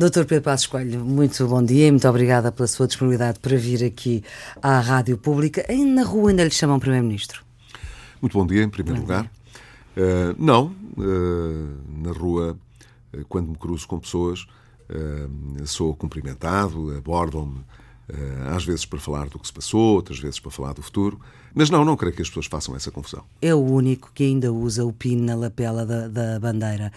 Doutor Pedro Passos Coelho, muito bom dia e muito obrigada pela sua disponibilidade para vir aqui à Rádio Pública. E na rua ainda lhe chamam Primeiro-Ministro? Muito bom dia, em primeiro bom lugar. Uh, não, uh, na rua, uh, quando me cruzo com pessoas, sou cumprimentado, abordam-me eh, às vezes para falar do que se passou, outras vezes para falar do futuro. Mas não, não creio que as pessoas façam essa confusão. É o único que ainda usa o pin na lapela da, da bandeira.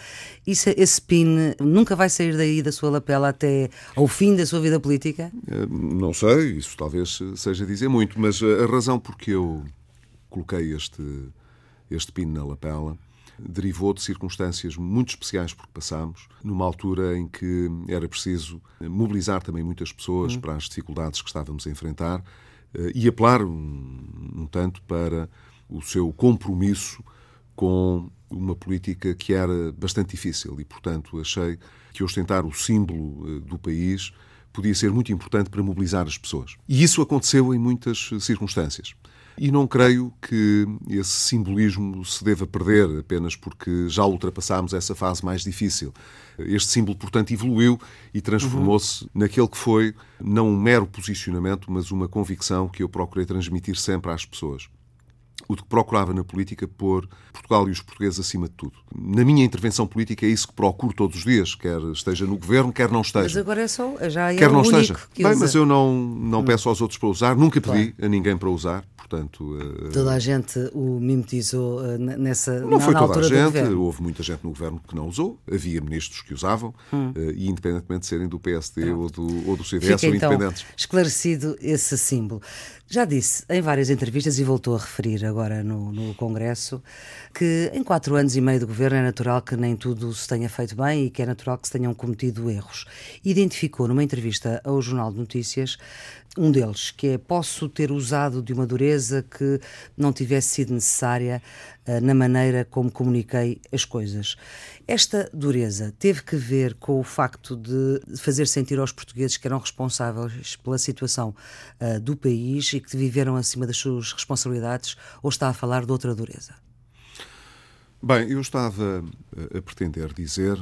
Isso, esse pin nunca vai sair daí da sua lapela até ao fim da sua vida política? Eh, não sei, isso talvez seja dizer muito, mas a razão por que eu coloquei este, este pin na lapela derivou de circunstâncias muito especiais porque passámos, numa altura em que era preciso mobilizar também muitas pessoas uhum. para as dificuldades que estávamos a enfrentar eh, e apelar um, um tanto para o seu compromisso com uma política que era bastante difícil e, portanto, achei que ostentar o símbolo eh, do país podia ser muito importante para mobilizar as pessoas. E isso aconteceu em muitas circunstâncias. E não creio que esse simbolismo se deva perder apenas porque já ultrapassámos essa fase mais difícil. Este símbolo, portanto, evoluiu e transformou-se uhum. naquele que foi não um mero posicionamento, mas uma convicção que eu procurei transmitir sempre às pessoas o que procurava na política pôr Portugal e os portugueses acima de tudo. Na minha intervenção política é isso que procuro todos os dias, quer esteja no governo, quer não esteja. Mas agora é só, já é quer não esteja. Bem, usa. mas eu não, não hum. peço aos outros para usar, nunca pedi claro. a ninguém para usar, portanto... Uh, toda a gente o mimetizou uh, nessa Não foi na toda a gente, houve muita gente no governo que não usou, havia ministros que usavam, hum. uh, e independentemente de serem do PSD ou do, ou do CDS Fica, ou então, independentes. esclarecido esse símbolo. Já disse em várias entrevistas e voltou a referir agora no, no, Congresso que em quatro anos e meio de governo é natural que nem tudo se tenha feito bem e que é natural que se tenham cometido erros. Identificou numa entrevista ao Jornal de Notícias um deles, que é posso ter usado de uma dureza que não tivesse sido necessária na maneira como comuniquei as coisas. Esta dureza teve que ver com o facto de fazer sentir aos portugueses que eram responsáveis pela situação uh, do país e que viveram acima das suas responsabilidades, ou está a falar de outra dureza? Bem, eu estava a pretender dizer,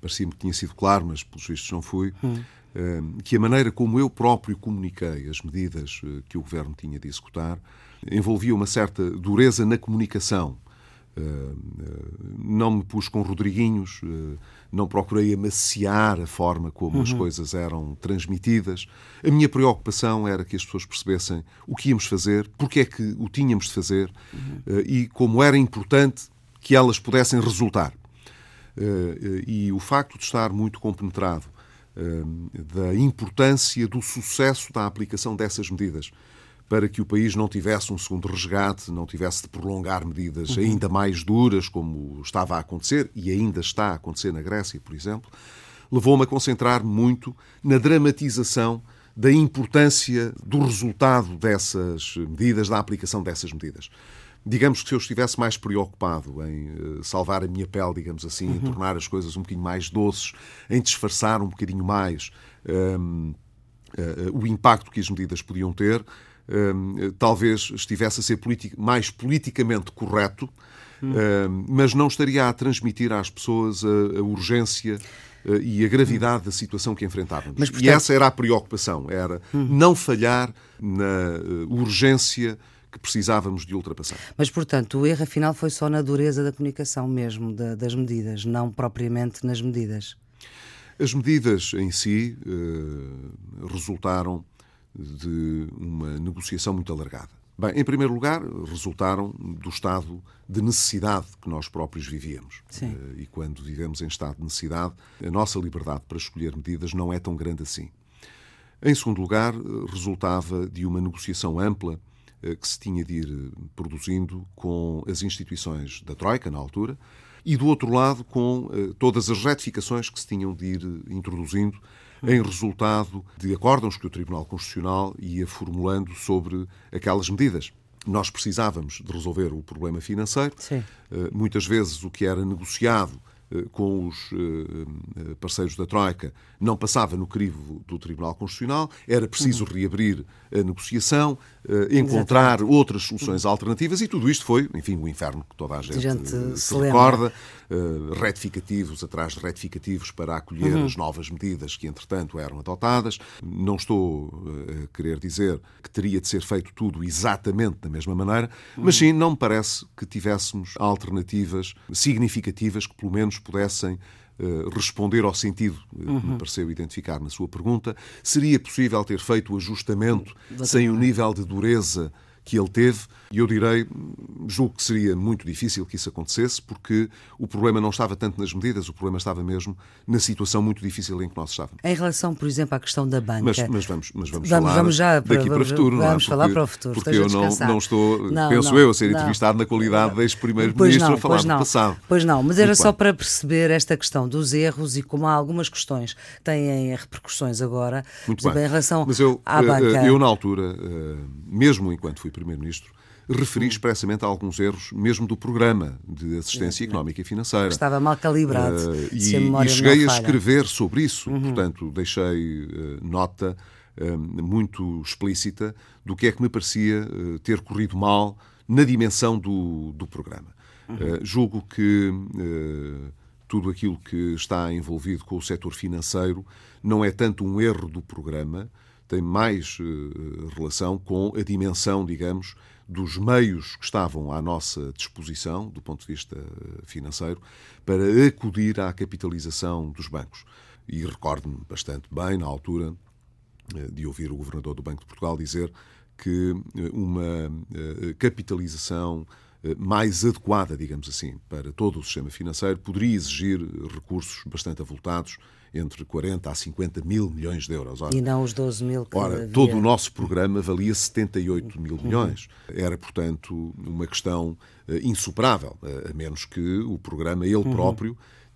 parecia-me que tinha sido claro, mas pelos vistos não fui, hum que a maneira como eu próprio comuniquei as medidas eh, que o governo tinha de executar envolvia uma certa dureza na comunicação. Não me pus com Rodriguinhos, eh, não procurei amaciar a forma como uhum. as coisas eram transmitidas. A minha preocupação era que as pessoas percebessem o que íamos fazer, porque é que o tínhamos de fazer uhum. Eh, e como era importante que elas pudessem resultar. E o facto de estar muito compenetrado da importância do sucesso da aplicação dessas medidas para que o país não tivesse um segundo resgate, não tivesse de prolongar medidas uhum. ainda mais duras, como estava a acontecer e ainda está a acontecer na Grécia, por exemplo, levou-me a concentrar muito na dramatização da importância do resultado dessas medidas, da aplicação dessas medidas. Digamos que se eu estivesse mais preocupado em uh, salvar a minha pele, digamos assim, uhum. em tornar as coisas um bocadinho mais doces, em disfarçar um bocadinho mais um, ehm, uh, eh, o impacto que as medidas podiam ter, um, talvez estivesse a ser mais politicamente correto. Ehm, mas não estaria a transmitir às pessoas a, a urgência uh, e a gravidade da situação que enfrentávamos. Mas, portanto... E essa era a preocupação, era uhum. não falhar na urgência que precisávamos de ultrapassar. Mas, portanto, o erro afinal foi só na dureza da comunicação mesmo, da, das medidas, não propriamente nas medidas. As medidas em si eh, resultaram de uma negociação muito alargada. Bem, em primeiro lugar, resultaram do estado de necessidade que nós próprios vivíamos. Sim. Eh, e quando vivemos em estado de necessidade, a nossa liberdade para escolher medidas não é tão grande assim. Em segundo lugar, resultava de uma negociação ampla eh, que se tinha de ir eh, produzindo com as instituições da Troika, na altura, e do outro lado com eh, todas as retificações que se tinham de ir introduzindo em resultado de acórdãos que o Tribunal Constitucional ia formulando sobre aquelas medidas. Nós precisávamos de resolver o problema financeiro. Sim. Muitas vezes o que era negociado eh, com os eh, parceiros da Troika não passava no crivo do Tribunal Constitucional, era preciso uhum. reabrir a negociação, encontrar outras soluções alternativas e tudo isto foi, enfim, o inferno que toda a gente, gente se, se recorda, retificativos atrás de retificativos para acolher uhum. as novas medidas que, entretanto, eram adotadas. Não estou a querer dizer que teria de ser feito tudo exatamente da mesma maneira, uhum. mas sim, não me parece que tivéssemos alternativas significativas que, pelo menos, pudessem eh, responder ao sentido eh, que me pareceu identificar na sua pergunta. Seria possível ter feito o ajustamento sem o nível de dureza que ele teve, e eu direi, julgo que seria muito difícil que isso acontecesse, porque o problema não estava tanto nas medidas, o problema estava mesmo na situação muito difícil em que nós estávamos. Em relação, por exemplo, à questão da banca. Mas, mas vamos, mas vamos, vamos falar vamos já para, daqui para o futuro, vamos não é? Porque, falar para o futuro. Porque eu não, não estou, não, penso não, eu, a ser entrevistado na qualidade de ex-primeiro-ministro a falar do passado. Pois não, mas era muito só bem. para perceber esta questão dos erros e como há algumas questões que têm repercussões agora, muito bem. em relação eu, à banca. Eh, eu, na altura, eh, mesmo enquanto fui primeiro-ministro, referi expressamente a alguns erros, mesmo do programa de assistência económica e financeira. Estava mal calibrado. Uh, e, a e cheguei a escrever sobre isso, uhum. portanto, deixei uh, nota uh, muito explícita do que é que me parecia ter corrido mal na dimensão do, do programa. Uhum. julgo que tudo aquilo que está envolvido com o setor financeiro não é tanto um erro do programa, tem mais relação com a dimensão, digamos, dos meios que estavam à nossa disposição, do ponto de vista financeiro, para acudir à capitalização dos bancos. E recordo-me bastante bem, na altura, eh, de ouvir o governador do Banco de Portugal dizer que eh, uma eh, capitalização mais adequada, digamos assim, para todo o sistema financeiro poderia exigir recursos bastante avultados entre 40 a 50 mil milhões de euros. Ora, e não os 12 mil que Ora, havia. todo o nosso programa valia 78 mil uhum. milhões. Era, portanto, uma questão uh, insuperável, uh, a menos que o programa, ele uhum.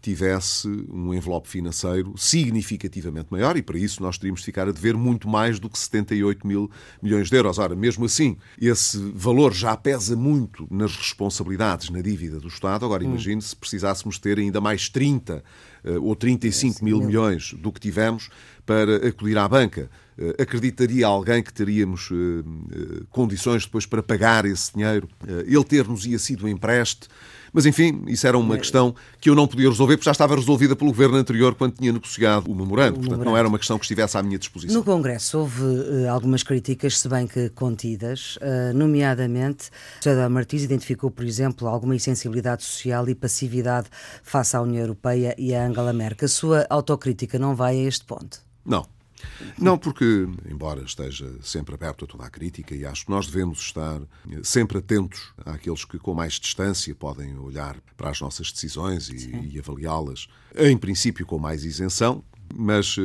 Tivesse um envelope financeiro significativamente maior e para isso nós teríamos de ficar a dever muito mais do que 78 mil milhões de euros. Ora, mesmo assim, esse valor já pesa muito nas responsabilidades, na dívida do Estado. Agora, hum. imagine se precisássemos ter ainda mais 30 eh, ou 35 mil milhões do que tivemos para acudir à banca. Eh, acreditaria alguém que teríamos eh, condições depois para pagar esse dinheiro? Ele ter-nos-ia sido empreste? Mas, enfim, isso era uma questão que eu não podia resolver, porque já estava resolvida pelo governo anterior quando tinha negociado o memorando. Portanto, não era uma questão que estivesse à minha disposição. No Congresso houve uh, algumas críticas, se bem que contidas, uh, nomeadamente, José Martins identificou, por exemplo, alguma insensibilidade social e passividade face à União Europeia e a Angela Merkel. A sua autocrítica não vai a este ponto? Não. Não, porque, embora esteja sempre aberto a toda a crítica, e acho que nós devemos estar sempre atentos àqueles que, com mais distância, podem olhar para as nossas decisões e, e avaliá-las, em princípio, com mais isenção, mas uh,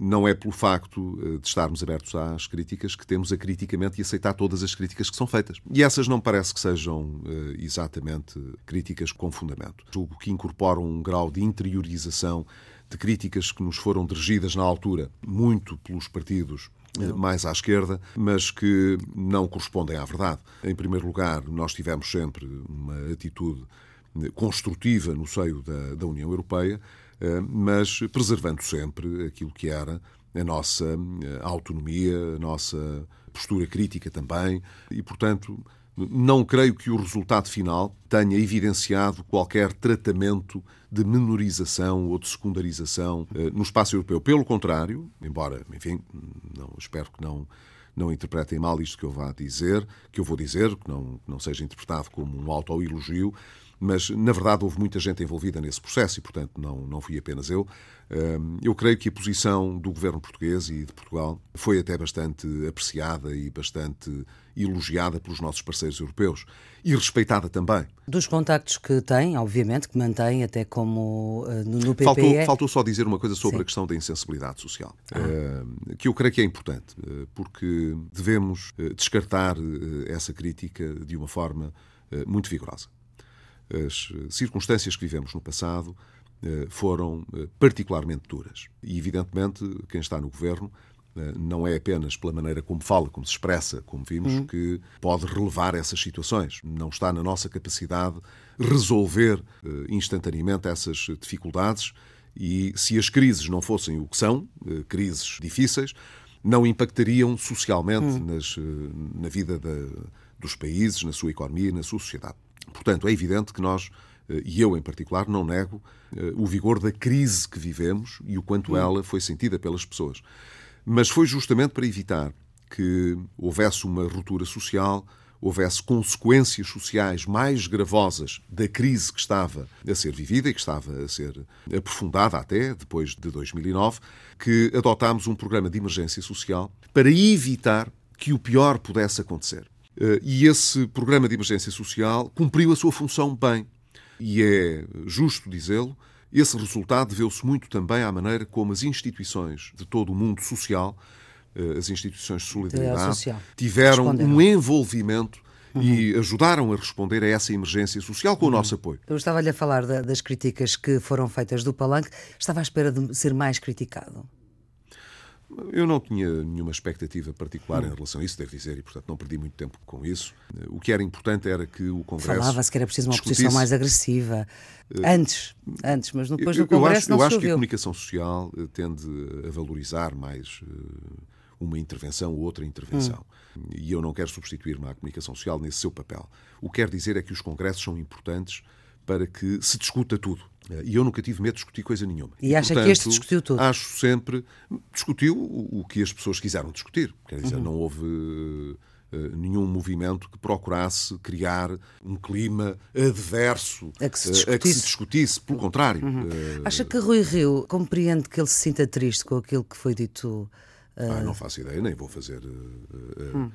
não é pelo facto uh, de estarmos abertos às críticas que temos a criticamente e aceitar todas as críticas que são feitas. E essas não parece que sejam exatamente críticas com fundamento. Julgo que incorporam um grau de interiorização de críticas que nos foram dirigidas na altura, muito pelos partidos eh, mais à esquerda, mas que não correspondem à verdade. Em primeiro lugar, nós tivemos sempre uma atitude eh, construtiva no seio da, da União Europeia, eh, mas preservando sempre aquilo que era a nossa autonomia, a nossa postura crítica também, e, portanto, não creio que o resultado final tenha evidenciado qualquer tratamento de menorização ou de secundarização eh, no espaço europeu. Pelo contrário, embora, enfim, não, espero que não, não interpretem mal isto que eu vá dizer, que eu vou dizer, que não, não seja interpretado como um autoelogio, mas na verdade houve muita gente envolvida nesse processo e, portanto, não, não fui apenas eu. Eu creio que a posição do governo português e de Portugal foi até bastante apreciada e bastante elogiada pelos nossos parceiros europeus e respeitada também. Dos contactos que tem, obviamente, que mantém até como uh, no PPE... Faltou, faltou, só dizer uma coisa sobre Sim. a questão da insensibilidade social, ah. que eu creio que é importante, uh, porque devemos descartar essa crítica de uma forma muito vigorosa. As circunstâncias que vivemos no passado, eh, foram eh, particularmente duras. E, evidentemente, quem está no governo Eh, não é apenas pela maneira como fala, como se expressa, como vimos, uhum. que pode relevar essas situações. Não está na nossa capacidade resolver instantaneamente essas dificuldades e se as crises não fossem o que são, crises difíceis, não impactariam socialmente uhum. nas, na vida da, dos países, na sua economia e na sua sociedade. Portanto, é evidente que nós, e eu em particular, não nego o vigor da crise que vivemos e o quanto uhum. ela foi sentida pelas pessoas. Mas foi justamente para evitar que houvesse uma ruptura social, houvesse consequências sociais mais gravosas da crise que estava a ser vivida e que estava a ser aprofundada até depois de 2009, que adotámos um programa de emergência social para evitar que o pior pudesse acontecer. Eh, e esse programa de emergência social cumpriu a sua função bem. E é justo dizê-lo, esse resultado deveu-se muito também à maneira como as instituições de todo o mundo social, eh, as instituições de solidariedade, tiveram um envolvimento Uhum. e ajudaram a responder a essa emergência social com o uhum. nosso apoio. Eu estava-lhe a falar das críticas que foram feitas do Palanque. Estava à espera de ser mais criticado? Eu não tinha nenhuma expectativa particular em relação a isso, devo dizer, e portanto não perdi muito tempo com isso. O que era importante era que o Congresso. Falava-se que era preciso uma oposição mais agressiva. Eh, antes, antes, mas depois do Congresso eu acho, não Eu acho que a comunicação social eh, tende a valorizar mais eh, uma intervenção ou outra intervenção. Hum. E eu não quero substituir-me à comunicação social nesse seu papel. O que quero dizer é que os congressos são importantes para que se discuta tudo. E eu nunca tive medo de discutir coisa nenhuma. E, e acha portanto, que este discutiu tudo? Acho sempre. Discutiu o, que as pessoas quiseram discutir. Quer dizer, uhum. não houve uh, nenhum movimento que procurasse criar um clima adverso a que se discutisse. Uh, a que se discutisse. Pelo contrário. Uhum. Uh, acha que Rui Rio compreende que ele se sinta triste com aquilo que foi dito? Ah, não faço ideia, nem vou fazer. Hum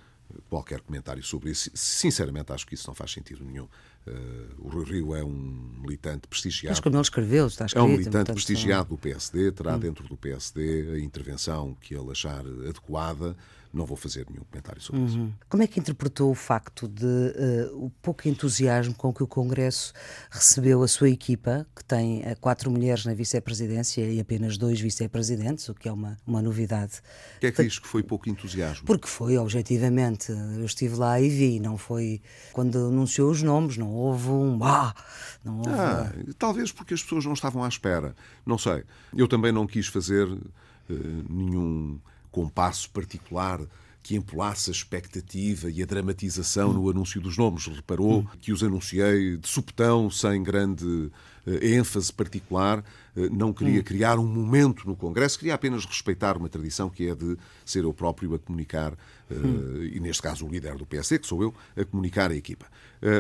qualquer comentário sobre isso. Sinceramente, acho que isso não faz sentido nenhum. Uh, o Rui Rio é um militante prestigiado. Mas como ele escreveu, está escrito. É um militante portanto, prestigiado do PSD, terá hum. dentro do PSD a intervenção que ele achar adequada não vou fazer nenhum comentário sobre uhum. isso. Como é que interpretou o facto de uh, o pouco entusiasmo com que o Congresso recebeu a sua equipa, que tem uh, quatro mulheres na vice-presidência e apenas dois vice-presidentes, o que é uma, uma novidade. O que é que diz que foi pouco entusiasmo? Porque foi, objetivamente. Eu estive lá e vi, não foi. Quando anunciou os nomes, não houve um. Ah, não houve... Ah, talvez porque as pessoas não estavam à espera. Não sei. Eu também não quis fazer uh, nenhum compasso particular que empolasse a expectativa e a dramatização no anúncio dos nomes. Reparou que os anunciei de supetão, sem grande uh, ênfase particular. Uh, não queria criar um momento no Congresso, queria apenas respeitar uma tradição que é de ser eu próprio a comunicar, uh, e neste caso o líder do PSD, que sou eu, a comunicar a equipa.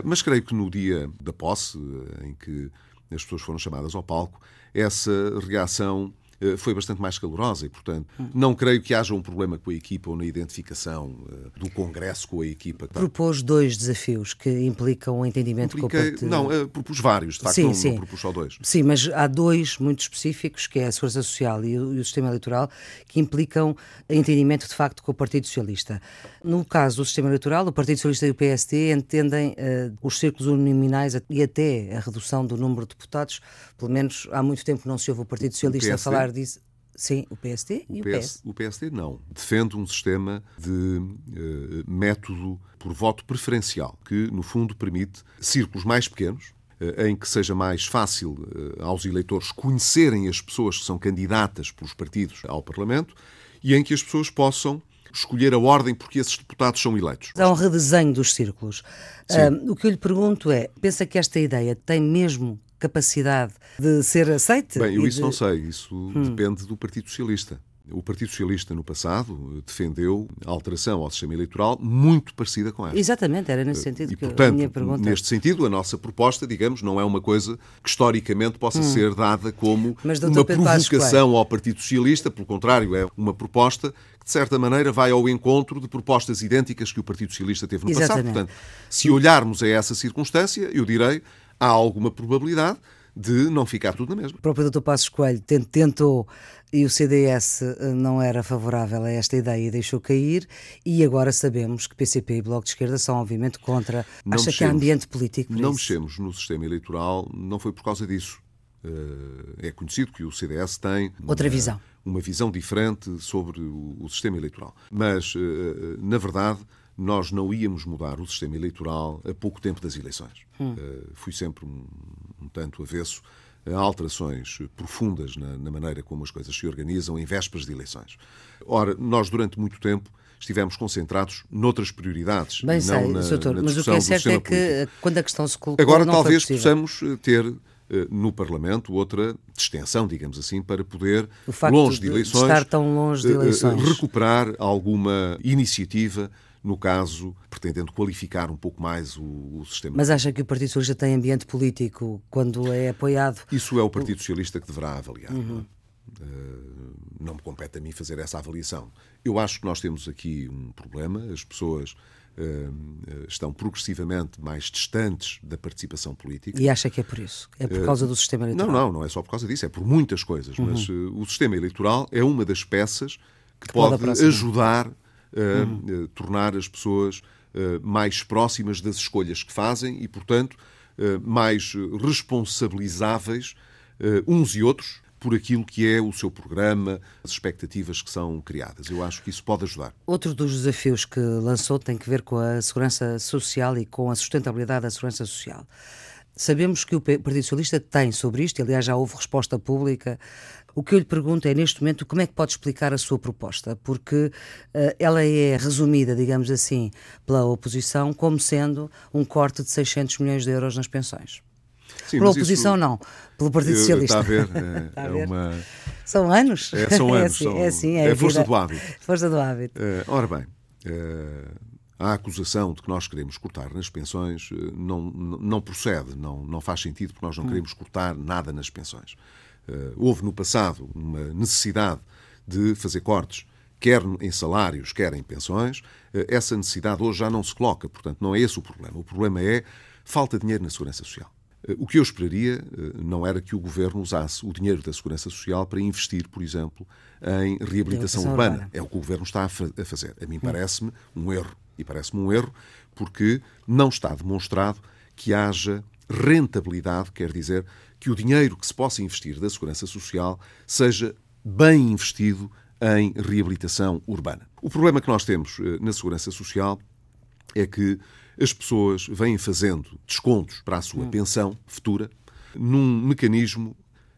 mas creio que no dia da posse, em que as pessoas foram chamadas ao palco, essa reação eh, foi bastante mais calorosa e, portanto, não creio que haja um problema com a equipa ou na identificação eh, do Congresso com a equipa. Propôs dois desafios que implicam o um entendimento Impliquei, com o partido. Não, eh, propus vários, de facto, sim, não, sim. não propus só dois. Sim, mas há dois muito específicos, que é a Segurança Social e o, e o Sistema Eleitoral, que implicam entendimento, de facto, com o Partido Socialista. No caso do Sistema Eleitoral, o Partido Socialista e o PSD entendem uh, os círculos uninominais e até a redução do número de deputados. Pelo menos há muito tempo não se ouve o Partido Socialista o a falar disso. Sim, o PSD e o, o PS. O PSD não. Defende um sistema de uh, método por voto preferencial, que, no fundo, permite círculos mais pequenos, uh, em que seja mais fácil uh, aos eleitores conhecerem as pessoas que são candidatas pelos partidos ao Parlamento e em que as pessoas possam escolher a ordem porque esses deputados são eleitos. Há um redesenho dos círculos. o que eu lhe pergunto é: pensa que esta ideia tem mesmo capacidade de ser aceite? Bem, eu isso de... não sei, isso hum. depende do Partido Socialista. O Partido Socialista, no passado, defendeu a alteração ao sistema eleitoral muito parecida com esta. Exatamente, era nesse sentido e, que portanto, a minha pergunta... Neste sentido, a nossa proposta, digamos, não é uma coisa que historicamente possa hum. ser dada como Mas, uma provocação ao Partido Socialista, pelo contrário, é uma proposta que, de certa maneira, vai ao encontro de propostas idênticas que o Partido Socialista teve no Exatamente. passado. Portanto, se olharmos a essa circunstância, eu direi há alguma probabilidade de não ficar tudo na mesma. O próprio Dr. Passos Coelho tentou e o CDS eh, não era favorável a esta ideia e deixou cair, e agora sabemos que PCP e Bloco de Esquerda são obviamente contra. Não Acha mexemos, que há ambiente político Não isso? mexemos no sistema eleitoral, não foi por causa disso. É conhecido que o CDS tem outra uma, visão, uma visão diferente sobre o, o sistema eleitoral. Mas, na verdade, nós não íamos mudar o sistema eleitoral a pouco tempo das eleições. Hum. Fui sempre um, um tanto avesso a alterações profundas na, na, maneira como as coisas se organizam em vésperas de eleições. Ora, nós durante muito tempo estivemos concentrados noutras prioridades. Bem, sei, na, doutor, na mas o que é certo é que político. quando a questão se colocou. Agora, talvez possamos eh, ter eh, no Parlamento outra distensão, digamos assim, para poder, longe de, de eleições, longe de eh, eleições. recuperar alguma iniciativa no caso, pretendendo qualificar um pouco mais o, o, sistema. Mas acha que o Partido Socialista tem ambiente político quando é apoiado? Isso é o Partido Socialista que deverá avaliar. Uhum. Não, uh, não me compete a mim fazer essa avaliação. Eu acho que nós temos aqui um problema. As pessoas uh, estão progressivamente mais distantes da participação política. E acha que é por isso? É por causa do sistema eleitoral? Não, não, não é só por causa disso, é por muitas coisas. Uhum. Mas o sistema eleitoral é uma das peças que, pode, ajudar tornar as pessoas mais próximas das escolhas que fazem e, portanto, mais responsabilizáveis uns e outros por aquilo que é o seu programa, as expectativas que são criadas. Eu acho que isso pode ajudar. Outro dos desafios que lançou tem que ver com a segurança social e com a sustentabilidade da segurança social. Sabemos que o Partido Socialista tem sobre isto, aliás, já houve resposta pública. O que eu lhe pergunto é, neste momento, como é que pode explicar a sua proposta? Porque uh, ela é resumida, digamos assim, pela oposição como sendo um corte de 600 milhões de euros nas pensões. Sim, Pela oposição, isso, não. Pelo Partido Socialista. Está a ver? É, está a é ver? É uma... São anos? É, são anos. É assim, são... é, assim, é, é força do hábito. Força do hábito. Uh, ora bem, uh, a acusação de que nós queremos cortar nas pensões uh, não, não procede, não, não faz sentido, porque nós não hum. queremos cortar nada nas pensões. houve no passado uma necessidade de fazer cortes quer em salários, quer em pensões, essa necessidade hoje já não se coloca. Portanto, não é esse o problema. O problema é falta de dinheiro na segurança social. O que eu esperaria eh, não era que o governo usasse o dinheiro da Segurança Social para investir, por exemplo, em reabilitação urbana. urbana. É o que o governo está a fazer. A mim hum. parece-me um erro. E parece-me um erro porque não está demonstrado que haja rentabilidade, quer dizer, que o dinheiro que se possa investir da Segurança Social seja bem investido em reabilitação urbana. O problema que nós temos eh, na Segurança Social é que as pessoas vêm fazendo descontos para a sua hum. pensão futura num mecanismo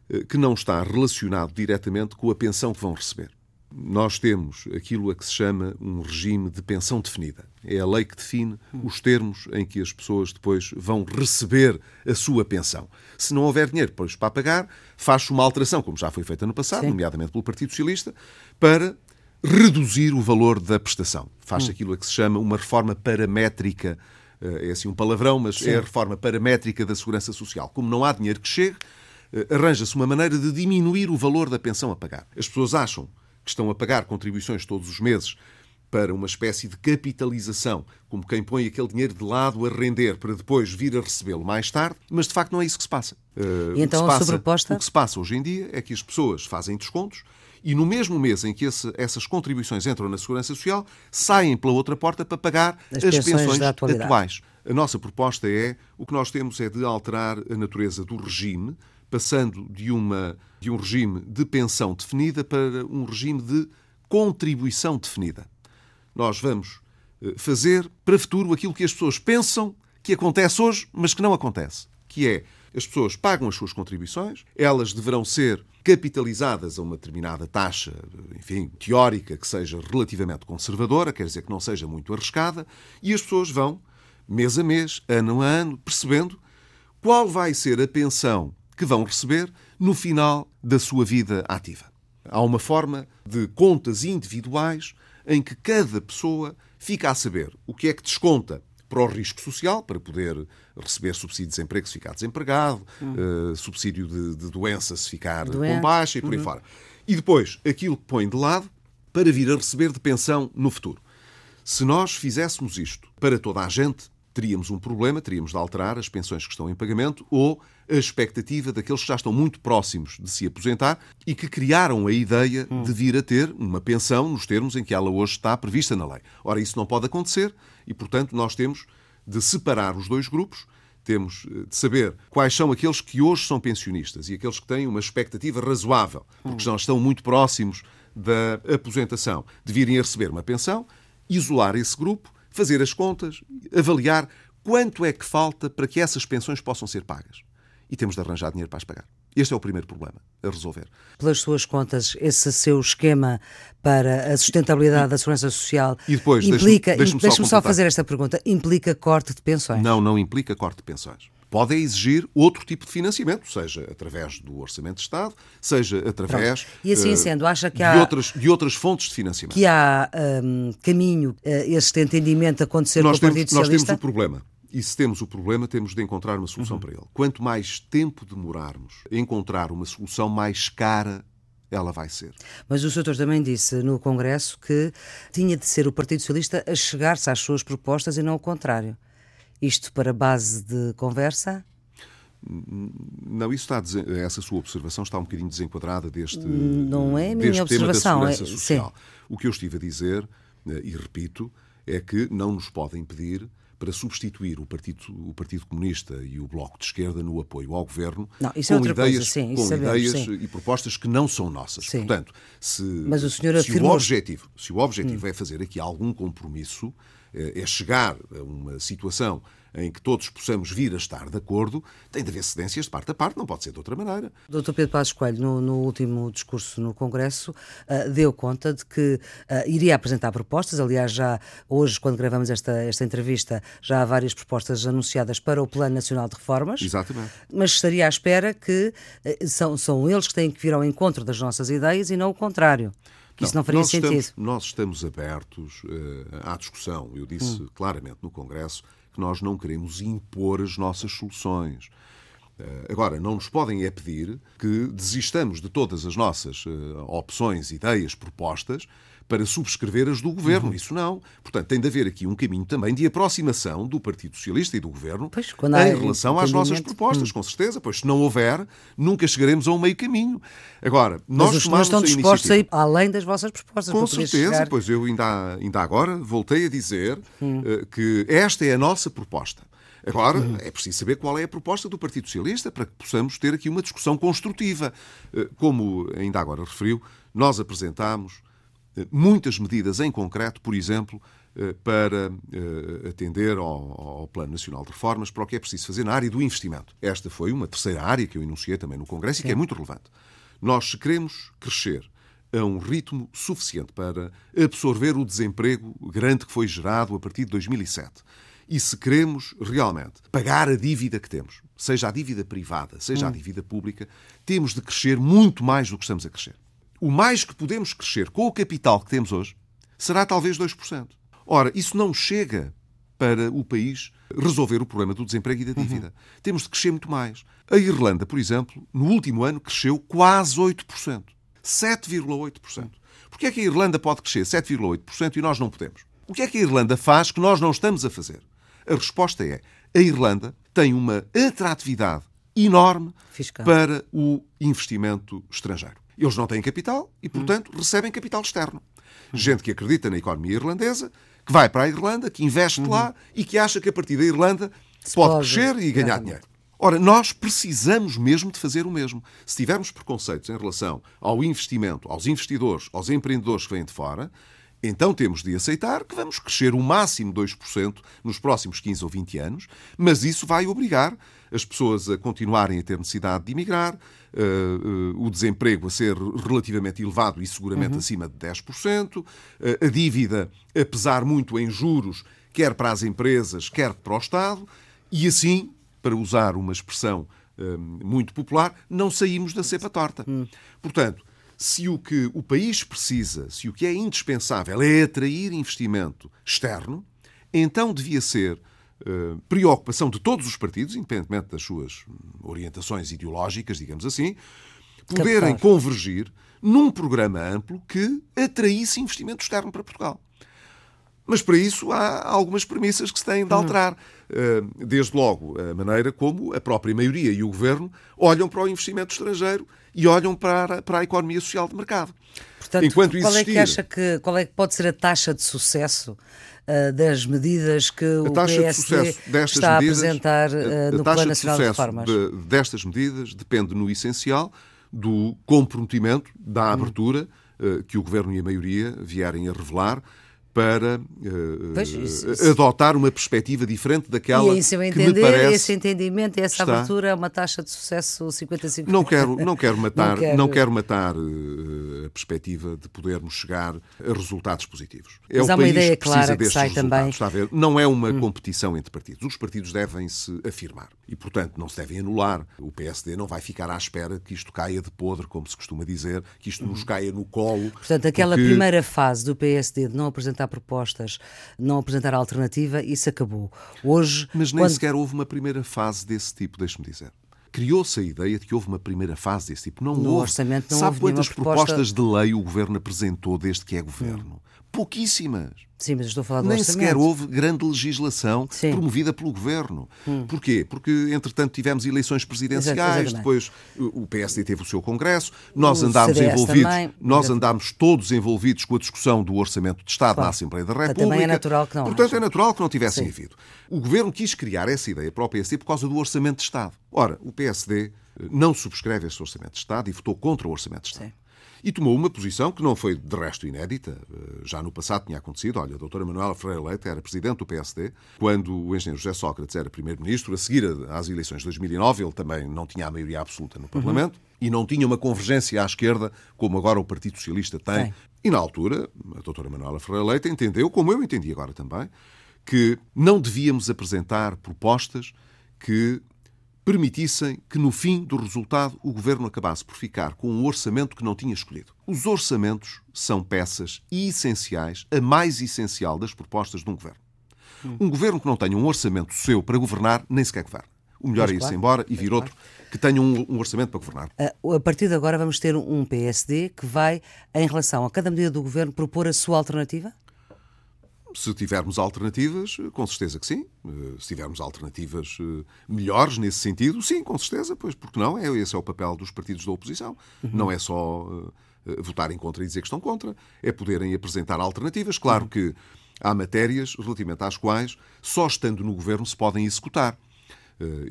eh, que não está relacionado diretamente com a pensão que vão receber. Nós temos aquilo a que se chama um regime de pensão definida. É a lei que define os termos em que as pessoas depois vão receber a sua pensão. Se não houver dinheiro depois para pagar, faz-se uma alteração, como já foi feita no passado, Sim. nomeadamente pelo Partido Socialista, para reduzir o valor da prestação. Faz-se hum. aquilo a que se chama uma reforma paramétrica, eh, é assim um palavrão, mas Sim. é a reforma paramétrica da segurança social. Como não há dinheiro que chegue, eh, arranja-se uma maneira de diminuir o valor da pensão a pagar. As pessoas acham que estão a pagar contribuições todos os meses para uma espécie de capitalização, como quem põe aquele dinheiro de lado a render para depois vir a recebê-lo mais tarde, mas de facto não é isso que se passa. Uh, então a passa, sobreposta? O que se passa hoje em dia é que as pessoas fazem descontos e no mesmo mês em que esse, essas contribuições entram na Segurança Social, saem pela outra porta para pagar as, as pensões atuais. A nossa proposta é, o que nós temos é de alterar a natureza do regime, passando de, uma, de um regime de pensão definida para um regime de contribuição definida. Nós vamos eh, fazer para o futuro aquilo que as pessoas pensam que acontece hoje, mas que não acontece, que é as pessoas pagam as suas contribuições, elas deverão ser capitalizadas a uma determinada taxa, enfim, teórica, que seja relativamente conservadora, quer dizer que não seja muito arriscada, e as pessoas vão, mês a mês, ano a ano, percebendo qual vai ser a pensão que vão receber no final da sua vida ativa. Há uma forma de contas individuais em que cada pessoa fica a saber o que é que desconta para o risco social, para poder receber subsídio de desemprego se ficar desempregado, uhum. uh, subsídio de, de, doença se ficar Doente. com baixa e por uhum. aí fora. E depois, aquilo que põe de lado para vir a receber de pensão no futuro. Se nós fizéssemos isto para toda a gente, teríamos um problema, teríamos de alterar as pensões que estão em pagamento ou a expectativa daqueles que já estão muito próximos de se aposentar e que criaram a ideia hum. de vir a ter uma pensão nos termos em que ela hoje está prevista na lei. Ora, isso não pode acontecer e, portanto, nós temos de separar os dois grupos, temos eh, de saber quais são aqueles que hoje são pensionistas e aqueles que têm uma expectativa razoável, porque já estão muito próximos da aposentação, de virem a receber uma pensão, isolar esse grupo, fazer as contas, avaliar quanto é que falta para que essas pensões possam ser pagas. E temos de arranjar dinheiro para as pagar. Este é o primeiro problema a resolver. Pelas suas contas, esse seu esquema para a sustentabilidade da segurança social e depois, implica. Deixe-me deixe só, só fazer esta pergunta: implica corte de pensões? Não, não implica corte de pensões pode exigir outro tipo de financiamento, seja através do Orçamento de Estado, seja através e assim sendo, acha que há, de, outras, de outras fontes de financiamento. Que há um, caminho uh, este entendimento acontecer nós com o Partido temos, Socialista? Nós temos o problema. E se temos o problema, temos de encontrar uma solução uhum. para ele. Quanto mais tempo demorarmos a encontrar uma solução, mais cara ela vai ser. Mas o Sr. também disse no Congresso que tinha de ser o Partido Socialista a chegar-se às suas propostas e não o contrário. Isto para base de conversa? Não, isso está essa sua observação está um bocadinho desenquadrada deste não é a minha observação é. Sim. O que eu estive a dizer eh, e repito é que não nos podem pedir para substituir o Partido, o Partido Comunista e o Bloco de Esquerda no apoio ao governo não, isso é com é ideias, coisa, sim, com sabemos, ideias sim. e propostas que não são nossas. Sim. Portanto, se, Mas o, senhor se afirmou... o objetivo, se o objetivo hum. é fazer aqui algum compromisso, é chegar a uma situação em que todos possamos vir a estar de acordo, tem de haver cedências de parte a parte, não pode ser de outra maneira. Dr. Pedro Passos Coelho, no, no, último discurso no Congresso, uh, deu conta de que uh, iria apresentar propostas. Aliás, já hoje, quando gravamos esta, esta entrevista, já há várias propostas anunciadas para o Plano Nacional de Reformas. Exatamente. Mas estaria à espera que uh, são, são eles que têm que vir ao encontro das nossas ideias e não o contrário. Não, Isso não faria nós sentido. Estamos, nós estamos abertos à discussão. Eu disse hum. claramente no Congresso que nós não queremos impor as nossas soluções. Eh, agora, não nos podem é pedir que desistamos de todas as nossas uh, opções, ideias, propostas para subscrever as do governo. Uhum. Isso não. Portanto, tem de haver aqui um caminho também de aproximação do Partido Socialista e do governo pois, em relação às nossas propostas, uhum. com certeza. Pois se não houver, nunca chegaremos a um meio caminho. Agora, nós Mas os estão dispostos a ir além das vossas propostas. Com certeza, chegar... pois eu ainda, ainda agora voltei a dizer uh, que esta é a nossa proposta. Agora, uhum. é preciso saber qual é a proposta do Partido Socialista para que possamos ter aqui uma discussão construtiva. Como ainda agora referiu, nós apresentámos eh, muitas medidas em concreto, por exemplo, eh, para eh, atender ao, Plano Nacional de Reformas, para o que é preciso fazer na área do investimento. Esta foi uma terceira área que eu enunciei também no Congresso Sim. e que é muito relevante. Nós, se queremos crescer a um ritmo suficiente para absorver o desemprego grande que foi gerado a partir de 2007, e se queremos realmente pagar a dívida que temos, seja a dívida privada, seja hum. a dívida pública, temos de crescer muito mais do que estamos a crescer o mais que podemos crescer com o capital que temos hoje será talvez 2%. Ora, isso não chega para o país resolver o problema do desemprego e da dívida. Uhum. Temos de crescer muito mais. A Irlanda, por exemplo, no último ano cresceu quase 8%. 7,8%. Porquê é que a Irlanda pode crescer 7,8% e nós não podemos? O que é que a Irlanda faz que nós não estamos a fazer? A resposta é: a Irlanda tem uma atratividade enorme Fiscal. para o investimento estrangeiro. Eles não têm capital e, portanto, hum. recebem capital externo. Gente que acredita na economia irlandesa, que vai para a Irlanda, que investe uhum. lá e que acha que a partir da Irlanda Se pode, pode crescer e ganhar dinheiro. Ora, nós precisamos mesmo de fazer o mesmo. Se tivermos preconceitos em relação ao investimento, aos investidores, aos empreendedores que vêm de fora, então temos de aceitar que vamos crescer o máximo 2% nos próximos 15 ou 20 anos, mas isso vai obrigar as pessoas a continuarem a ter necessidade de emigrar, uh, uh, o desemprego a ser relativamente elevado e seguramente uhum. acima de 10%, uh, a dívida a pesar muito em juros, quer para as empresas, quer para o Estado, e assim, para usar uma expressão muito popular, não saímos da cepa torta. Uhum. Portanto, se o que o país precisa, se o que é indispensável é atrair investimento externo, então devia ser uh, preocupação de todos os partidos, independentemente das suas orientações ideológicas, digamos assim, poderem Captar. convergir num programa amplo que atraísse investimento externo para Portugal. Mas para isso há algumas premissas que se têm de hum. Alterar. desde logo, a maneira como a própria maioria e o governo olham para o investimento estrangeiro e olham para, para a economia social de mercado. Portanto, Enquanto qual existir... é que acha que qual é que pode ser a taxa de sucesso uh, das medidas que o PSD está a apresentar uh, no Plano Nacional de, de Reformas? De, destas medidas depende no essencial do comprometimento, da hum. abertura hum. que o Governo e a maioria vierem a revelar para uh, pois, isso, isso. adotar uma perspectiva diferente daquela e, em seu entender, que me parece esse entendimento e essa está... abertura é uma taxa de sucesso 55%. Não quero, não quero matar, não quero, não quero matar uh, a perspectiva de podermos chegar a resultados positivos. É Mas o há uma ideia clara que sai também. A ver? Não é uma hum. competição entre partidos. Os partidos devem se afirmar e, portanto, não se devem anular. O PSD não vai ficar à espera que isto caia de podre, como se costuma dizer, que isto nos hum. caia no colo. Portanto, aquela porque... primeira fase do PSD de não apresentar apresentar propostas, não apresentar alternativa, isso acabou. Hoje. Mas nem quando... sequer houve uma primeira fase desse tipo, deixe-me dizer criou-se a ideia de que houve uma primeira fase desse tipo. Não no houve. Orçamento não Sabe houve quantas proposta... propostas de lei o governo apresentou desde que é governo? Hum. Pouquíssimas. Sim, mas estou a falar do Nem sequer houve grande legislação Sim. promovida pelo governo. Hum. Porquê? Porque, entretanto, tivemos eleições presidenciais, Exato, depois o PSD teve o seu congresso, nós o andámos CDS envolvidos, também. nós andámos todos envolvidos com a discussão do orçamento de Estado claro. na Assembleia da República. Também é natural que não. Portanto, é natural que não tivessem havido. O governo quis criar essa ideia para o PSD por causa do orçamento de Estado. Ora, o PSD não subscreve esse orçamento de Estado e votou contra o orçamento de Estado. Sim e tomou uma posição que não foi de resto inédita. Eh, já no passado tinha acontecido. Olha, a doutora Manuela Freire Leite era presidente do PSD quando o engenheiro José Sócrates era primeiro-ministro. A seguir às eleições de 2009, ele também não tinha a maioria absoluta no Parlamento uhum. e não tinha uma convergência à esquerda como agora o Partido Socialista tem. Sim. E na altura, a doutora Manuela Freire Leite entendeu, como eu entendi agora também, que não devíamos apresentar propostas que permitissem que, no fim do resultado, o governo acabasse por ficar com um orçamento que não tinha escolhido. Os orçamentos são peças essenciais, a mais essencial das propostas de um governo. Um governo que não tenha um orçamento seu para governar, nem sequer governa. O melhor Mas, é ir-se claro. embora e vir outro que tenha um, um, orçamento para governar. A partir de agora vamos ter um PSD que vai, em relação a cada medida do governo, propor a sua alternativa? Se tivermos alternativas, com certeza que sim. Eh, se tivermos alternativas eh, melhores nesse sentido, sim, com certeza, pois porque não? É, esse é o papel dos partidos da oposição. Uhum. Não é só uh, votarem contra e dizer que estão contra, é poderem apresentar alternativas. Claro uhum. que há matérias relativamente às quais só estando no governo se podem executar.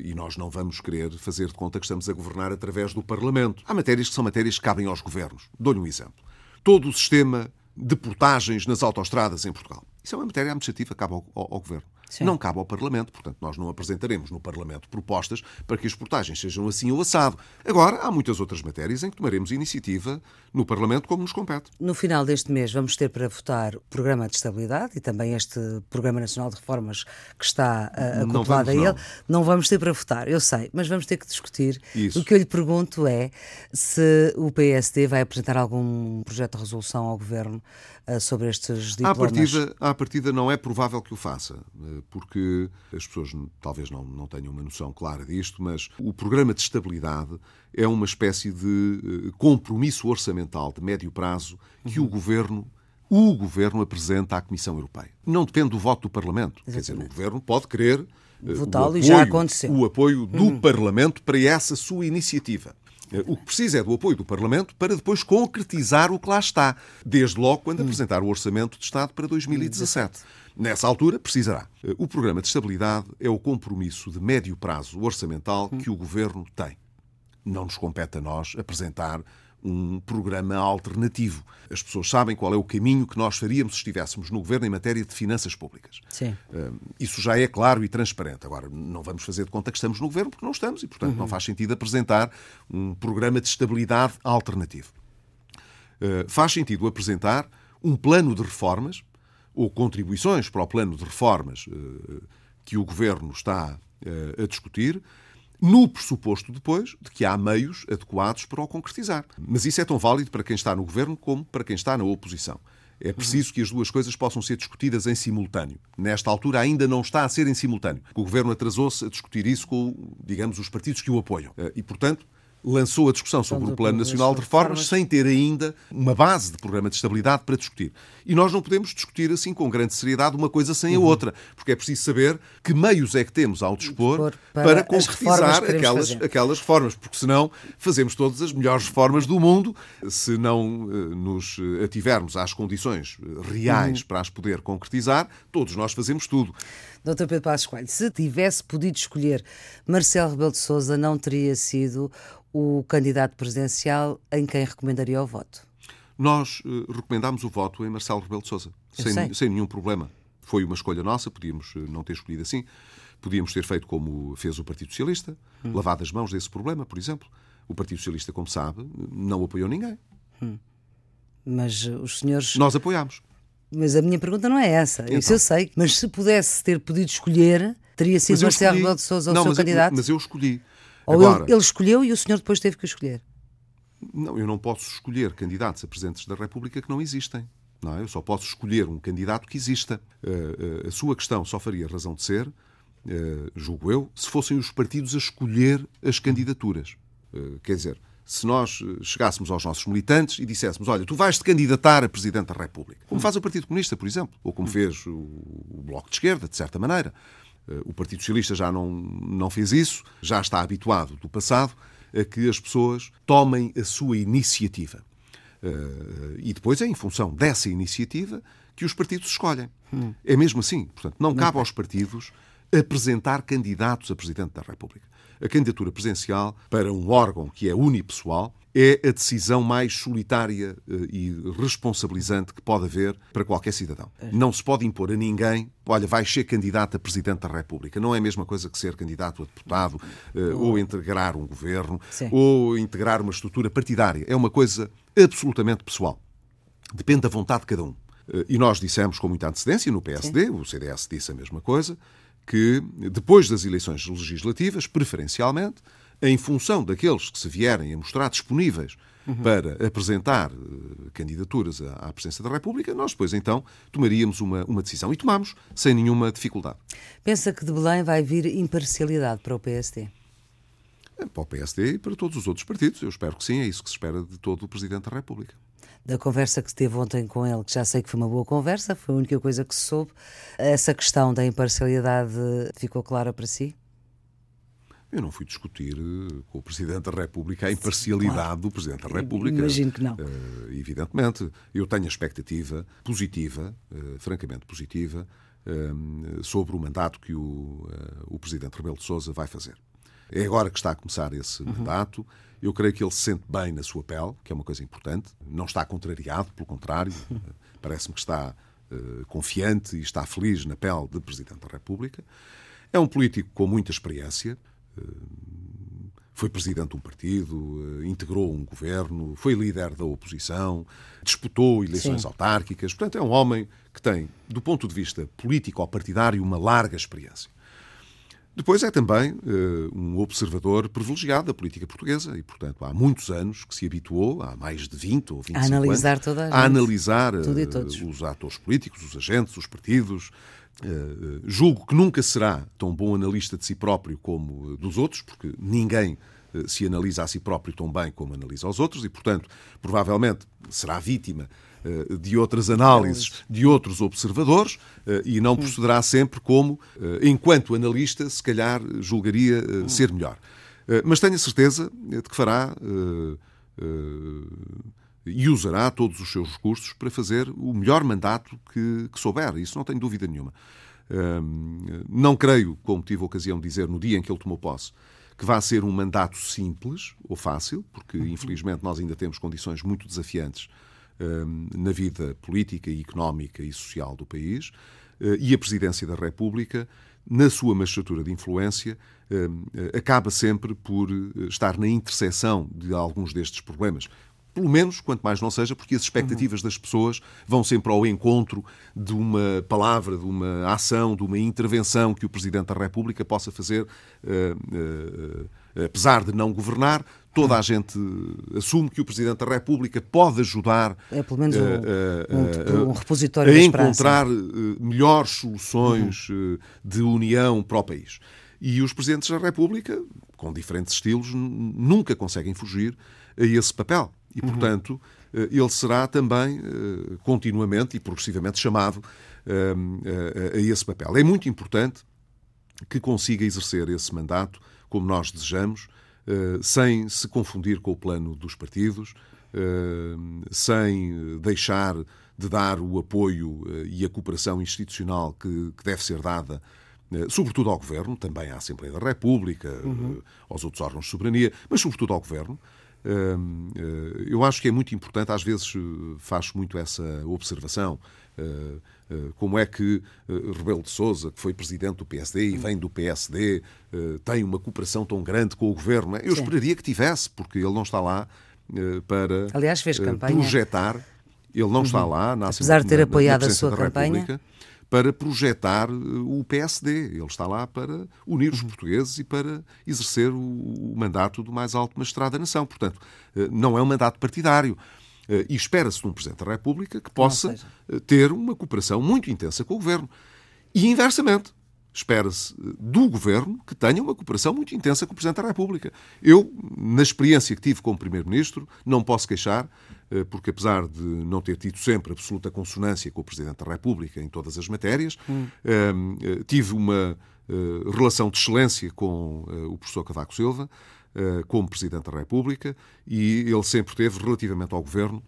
E nós não vamos querer fazer de conta que estamos a governar através do Parlamento. Há matérias que são matérias que cabem aos governos. Dou-lhe um exemplo. Todo o sistema de portagens nas autoestradas em Portugal. Isso é uma matéria administrativa que cabe ao, ao, ao Governo. Sim. Não cabe ao Parlamento, portanto, nós não apresentaremos no Parlamento propostas para que as portagens sejam assim ou assado. Agora, há muitas outras matérias em que tomaremos iniciativa no Parlamento, como nos compete. No final deste mês, vamos ter para votar o Programa de Estabilidade e também este Programa Nacional de Reformas que está uh, acoplado a ele. Não. não vamos ter para votar, eu sei, mas vamos ter que discutir. Isso. O que eu lhe pergunto é se o PSD vai apresentar algum projeto de resolução ao Governo sobre estes diplomas. À partida, à partida, não é provável que o faça porque as pessoas talvez não, não tenham uma noção clara disto, mas o programa de estabilidade é uma espécie de eh, compromisso orçamental de médio prazo que uhum. o governo o governo apresenta à Comissão Europeia. Não depende do voto do Parlamento. Quer dizer, o governo pode querer eh, votá-lo e já aconteceu. O apoio do uhum. Parlamento para essa sua iniciativa. Eh, o que precisa é do apoio do Parlamento para depois concretizar o que lá está, desde logo quando uhum. apresentar o Orçamento de Estado para 2017. Nessa altura, precisará. O programa de estabilidade é o compromisso de médio prazo orçamental que o governo tem. Não nos compete a nós apresentar um programa alternativo. As pessoas sabem qual é o caminho que nós faríamos se estivéssemos no governo em matéria de finanças públicas. Sim. Isso já é claro e transparente. Agora, não vamos fazer de conta que estamos no governo porque não estamos e, portanto, uhum. não faz sentido apresentar um programa de estabilidade alternativo. Uh, faz sentido apresentar um plano de reformas ou contribuições para o plano de reformas eh, que o Governo está a discutir, no pressuposto depois de que há meios adequados para o concretizar. Mas isso é tão válido para quem está no Governo como para quem está na oposição. É preciso que as duas coisas possam ser discutidas em simultâneo. Nesta altura ainda não está a ser em simultâneo. O Governo atrasou-se a discutir isso com, digamos, os partidos que o apoiam. Eh, e, portanto, lançou a discussão sobre o Plano Nacional de Reformas sem ter ainda uma base de programa de estabilidade para discutir. E nós não podemos discutir assim com grande seriedade uma coisa sem a uhum. outra, porque é preciso saber que meios é que temos ao dispor para, para concretizar aquelas, aquelas reformas, porque senão fazemos todas as melhores reformas do mundo, se não uh, nos ativermos às condições reais uhum. para as poder concretizar, todos nós fazemos tudo. Dr. Pedro Passos Coelho, se tivesse podido escolher Marcelo Rebelo de Sousa, não teria sido o candidato presidencial em quem recomendaria o voto? Nós uh, recomendámos o voto em Marcelo Rebelo de Sousa, sem, sem nenhum problema. Foi uma escolha nossa, podíamos uh, não ter escolhido assim. Podíamos ter feito como fez o Partido Socialista, hum. lavado as mãos desse problema, por exemplo. O Partido Socialista, como sabe, não apoiou ninguém. Hum. Mas os senhores. Nós apoiámos. Mas a minha pergunta não é essa. Então. Isso eu sei. Mas se pudesse ter podido escolher, teria sido Marcelo Rebelo de Sousa o não, seu mas candidato? Eu, mas eu escolhi. Ou Agora, ele, ele escolheu e o senhor depois teve que escolher? Não, eu não posso escolher candidatos a presidentes da República que não existem. Não, é? eu só posso escolher um candidato que exista. Uh, uh, a sua questão só faria razão de ser, uh, julgo eu, se fossem os partidos a escolher as candidaturas. quer dizer, se nós chegássemos aos nossos militantes e disséssemos: Olha, tu vais te candidatar a Presidente da República, como faz o Partido Comunista, por exemplo, ou como fez o, Bloco de Esquerda, de certa maneira. Eh, o Partido Socialista já não, não fez isso, já está habituado do passado a que as pessoas tomem a sua iniciativa. Uh, e depois é em função dessa iniciativa que os partidos escolhem. Hum. É mesmo assim. Portanto, não cabe aos partidos apresentar candidatos a Presidente da República. A candidatura presidencial para um órgão que é unipessoal é a decisão mais solitária eh, e responsabilizante que pode haver para qualquer cidadão. Não se pode impor a ninguém, olha, vai ser candidato a Presidente da República. Não é a mesma coisa que ser candidato a deputado, eh, ou integrar um governo, Sim. ou integrar uma estrutura partidária. É uma coisa absolutamente pessoal. Depende da vontade de cada um. Eh, e nós dissemos com muita antecedência no PSD, Sim. o CDS disse a mesma coisa, que depois das eleições legislativas, preferencialmente, em função daqueles que se vierem a mostrar disponíveis uhum. para apresentar uh, candidaturas à, presidência da República, nós depois então tomaríamos uma, uma decisão. E tomamos sem nenhuma dificuldade. Pensa que de Belém vai vir imparcialidade para o PSD? É, para o PSD e para todos os outros partidos. Eu espero que sim, é isso que se espera de todo o Presidente da República da conversa que teve ontem com ele, que já sei que foi uma boa conversa, foi a única coisa que se soube. Essa questão da imparcialidade ficou clara para si? Eu não fui discutir eh, com o Presidente da República a imparcialidade claro. do Presidente da República. Imagino que não. Uh, evidentemente. Eu tenho a expectativa positiva, uh, francamente positiva, uh, sobre o mandato que o, o Presidente Rebelo de Sousa vai fazer. É agora que está a começar esse uhum. mandato. Eu creio que ele se sente bem na sua pele, que é uma coisa importante. Não está contrariado, pelo contrário. Parece-me que está confiante e está feliz na pele de Presidente da República. É um político com muita experiência, foi presidente de um partido, integrou um governo, foi líder da oposição, disputou eleições Sim. autárquicas. Portanto, é um homem que tem, do ponto de vista político-partidário, uma larga experiência. Depois é também uh, um observador privilegiado da política portuguesa e, portanto, há muitos anos que se habituou, há mais de 20 ou 25 a analisar anos, toda a, a analisar uh, os atores políticos, os agentes, os partidos, Uh, julgo que nunca será tão bom analista de si próprio como dos outros, porque ninguém se analisa a si próprio tão bem como analisa aos outros, e, portanto, provavelmente será vítima uh, de outras análises de outros observadores e não procederá sempre como, enquanto analista, se calhar julgaria ser melhor. mas tenho a certeza de que fará e usará todos os seus recursos para fazer o melhor mandato que, que souber. Isso não tenho dúvida nenhuma. não creio, como tive a ocasião de dizer no dia em que ele tomou posse, que vá ser um mandato simples ou fácil, porque uhum. infelizmente nós ainda temos condições muito desafiantes na vida política, económica e social do país. Uh, e a Presidência da República, na sua magistratura de influência, acaba sempre por eh, estar na interseção de alguns destes problemas pelo menos, quanto mais não seja, porque as expectativas uhum. das pessoas vão sempre ao encontro de uma palavra, de uma ação, de uma intervenção que o Presidente da República possa fazer, uh, uh, apesar de não governar. Toda a gente assume que o Presidente da República pode ajudar é, pelo menos um, um, um repositório a encontrar melhores soluções uhum. de união para o país. E os presidentes da República, com diferentes estilos, nunca conseguem fugir a esse papel. E, uhum. portanto, uhum. ele será também continuamente e progressivamente chamado a esse papel. É muito importante que consiga exercer esse mandato como nós desejamos, sem se confundir com o plano dos partidos, sem deixar de dar o apoio e a cooperação institucional que, deve ser dada sobretudo ao Governo, também à Assembleia da República, uhum. aos outros órgãos de soberania, mas sobretudo ao Governo. Eu acho que é muito importante, às vezes faço muito essa observação, como é que Rebelo de Sousa, que foi presidente do PSD e vem do PSD, tem uma cooperação tão grande com o Governo. Eu Sim. esperaria que tivesse, porque ele não está lá para Aliás, fez campanha. projetar. Ele não uhum. está lá na Apesar de ter apoiado a sua campanha para projetar o PSD. Ele está lá para unir os portugueses e para exercer o mandato do mais alto magistrado da nação. Portanto, não é um mandato partidário. E espera-se de um Presidente da República que possa ter uma cooperação muito intensa com o Governo. E inversamente, espera-se do Governo que tenha uma cooperação muito intensa com o Presidente da República. Eu, na experiência que tive como Primeiro-Ministro, não posso queixar, eh, porque apesar de não ter tido sempre absoluta consonância com o Presidente da República em todas as matérias, hum. Eh, eh, tive uma relação de excelência com o professor Cavaco Silva, como Presidente da República, e ele sempre teve, relativamente ao Governo,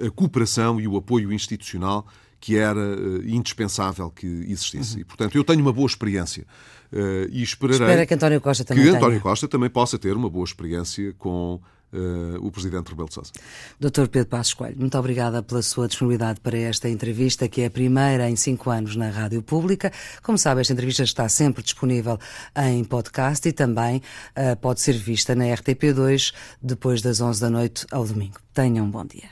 a cooperação e o apoio institucional que era indispensável que existisse. Uhum. E, portanto, eu tenho uma boa experiência e esperarei Espera que António Costa também que tenha. António Costa também possa ter uma boa experiência com o Presidente Rebelo de Sousa. Dr. Pedro Passos Coelho, muito obrigada pela sua disponibilidade para esta entrevista, que é a primeira em cinco anos na Rádio Pública. Como sabe, esta entrevista está sempre disponível em podcast e também uh, pode ser vista na RTP2 depois das 11 da noite ao domingo. Tenham um bom dia.